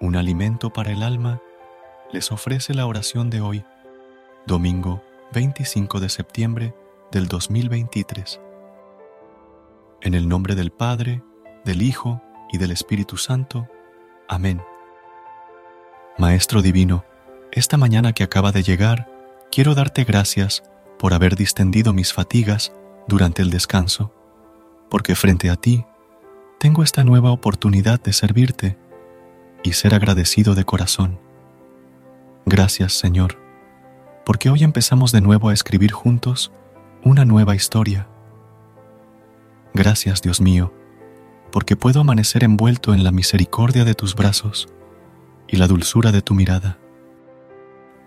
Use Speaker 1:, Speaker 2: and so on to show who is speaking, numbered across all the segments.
Speaker 1: Un alimento para el alma, les ofrece la oración de hoy, domingo 25 de septiembre del 2023. En el nombre del Padre, del Hijo y del Espíritu Santo. Amén. Maestro Divino, esta mañana que acaba de llegar, quiero darte gracias por haber distendido mis fatigas durante el descanso, porque frente a ti tengo esta nueva oportunidad de servirte y ser agradecido de corazón. Gracias, Señor, porque hoy empezamos de nuevo a escribir juntos una nueva historia. Gracias, Dios mío, porque puedo amanecer envuelto en la misericordia de tus brazos y la dulzura de tu mirada.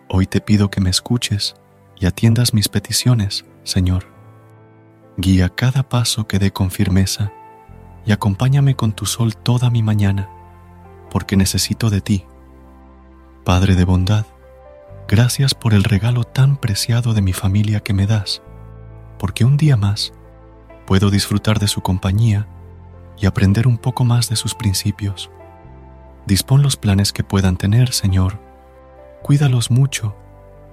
Speaker 1: Hoy te pido que me escuches y atiendas mis peticiones, Señor. Guía cada paso que dé con firmeza y acompáñame con tu sol toda mi mañana porque necesito de ti. Padre de bondad, gracias por el regalo tan preciado de mi familia que me das, porque un día más puedo disfrutar de su compañía y aprender un poco más de sus principios. Dispón los planes que puedan tener, Señor. Cuídalos mucho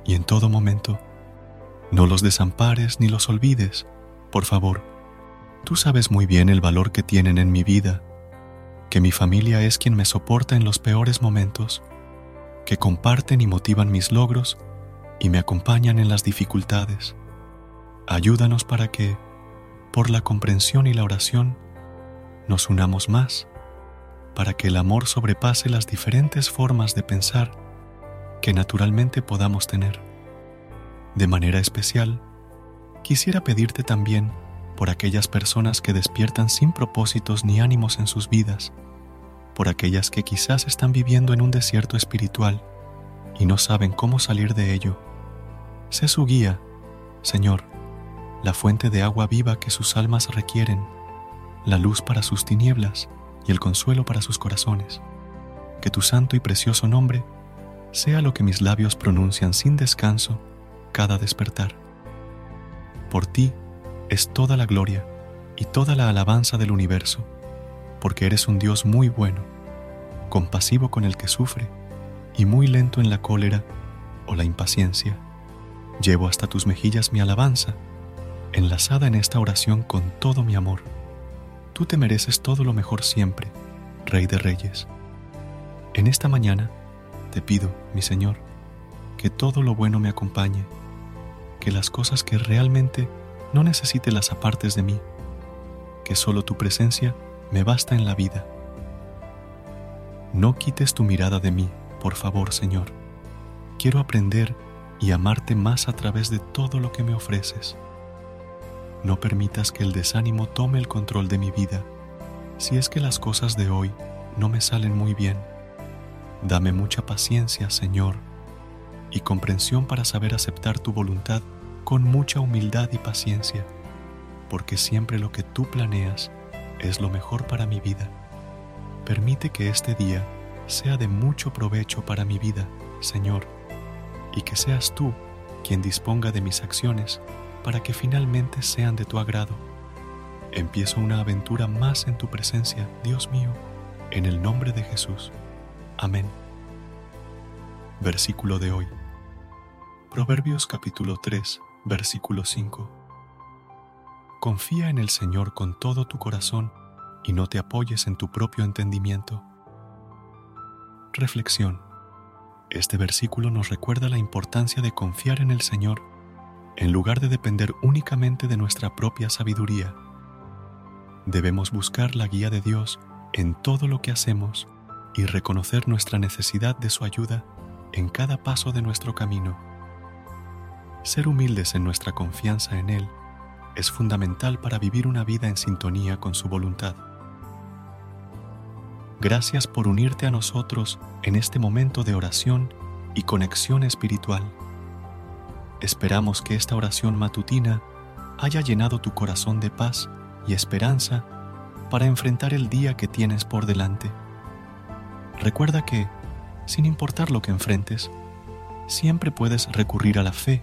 Speaker 1: y en todo momento. No los desampares ni los olvides, por favor. Tú sabes muy bien el valor que tienen en mi vida que mi familia es quien me soporta en los peores momentos, que comparten y motivan mis logros y me acompañan en las dificultades. Ayúdanos para que, por la comprensión y la oración, nos unamos más, para que el amor sobrepase las diferentes formas de pensar que naturalmente podamos tener. De manera especial, quisiera pedirte también por aquellas personas que despiertan sin propósitos ni ánimos en sus vidas, por aquellas que quizás están viviendo en un desierto espiritual y no saben cómo salir de ello. Sé su guía, Señor, la fuente de agua viva que sus almas requieren, la luz para sus tinieblas y el consuelo para sus corazones. Que tu santo y precioso nombre sea lo que mis labios pronuncian sin descanso cada despertar. Por ti, es toda la gloria y toda la alabanza del universo, porque eres un Dios muy bueno, compasivo con el que sufre y muy lento en la cólera o la impaciencia. Llevo hasta tus mejillas mi alabanza, enlazada en esta oración con todo mi amor. Tú te mereces todo lo mejor siempre, Rey de Reyes. En esta mañana te pido, mi Señor, que todo lo bueno me acompañe, que las cosas que realmente no necesite las apartes de mí, que solo tu presencia me basta en la vida. No quites tu mirada de mí, por favor, Señor. Quiero aprender y amarte más a través de todo lo que me ofreces. No permitas que el desánimo tome el control de mi vida, si es que las cosas de hoy no me salen muy bien. Dame mucha paciencia, Señor, y comprensión para saber aceptar tu voluntad con mucha humildad y paciencia, porque siempre lo que tú planeas es lo mejor para mi vida. Permite que este día sea de mucho provecho para mi vida, Señor, y que seas tú quien disponga de mis acciones para que finalmente sean de tu agrado. Empiezo una aventura más en tu presencia, Dios mío, en el nombre de Jesús. Amén. Versículo de hoy. Proverbios capítulo 3, versículo 5. Confía en el Señor con todo tu corazón y no te apoyes en tu propio entendimiento. Reflexión. Este versículo nos recuerda la importancia de confiar en el Señor en lugar de depender únicamente de nuestra propia sabiduría. Debemos buscar la guía de Dios en todo lo que hacemos y reconocer nuestra necesidad de su ayuda en cada paso de nuestro camino. Ser humildes en nuestra confianza en Él es fundamental para vivir una vida en sintonía con su voluntad. Gracias por unirte a nosotros en este momento de oración y conexión espiritual. Esperamos que esta oración matutina haya llenado tu corazón de paz y esperanza para enfrentar el día que tienes por delante. Recuerda que, sin importar lo que enfrentes, siempre puedes recurrir a la fe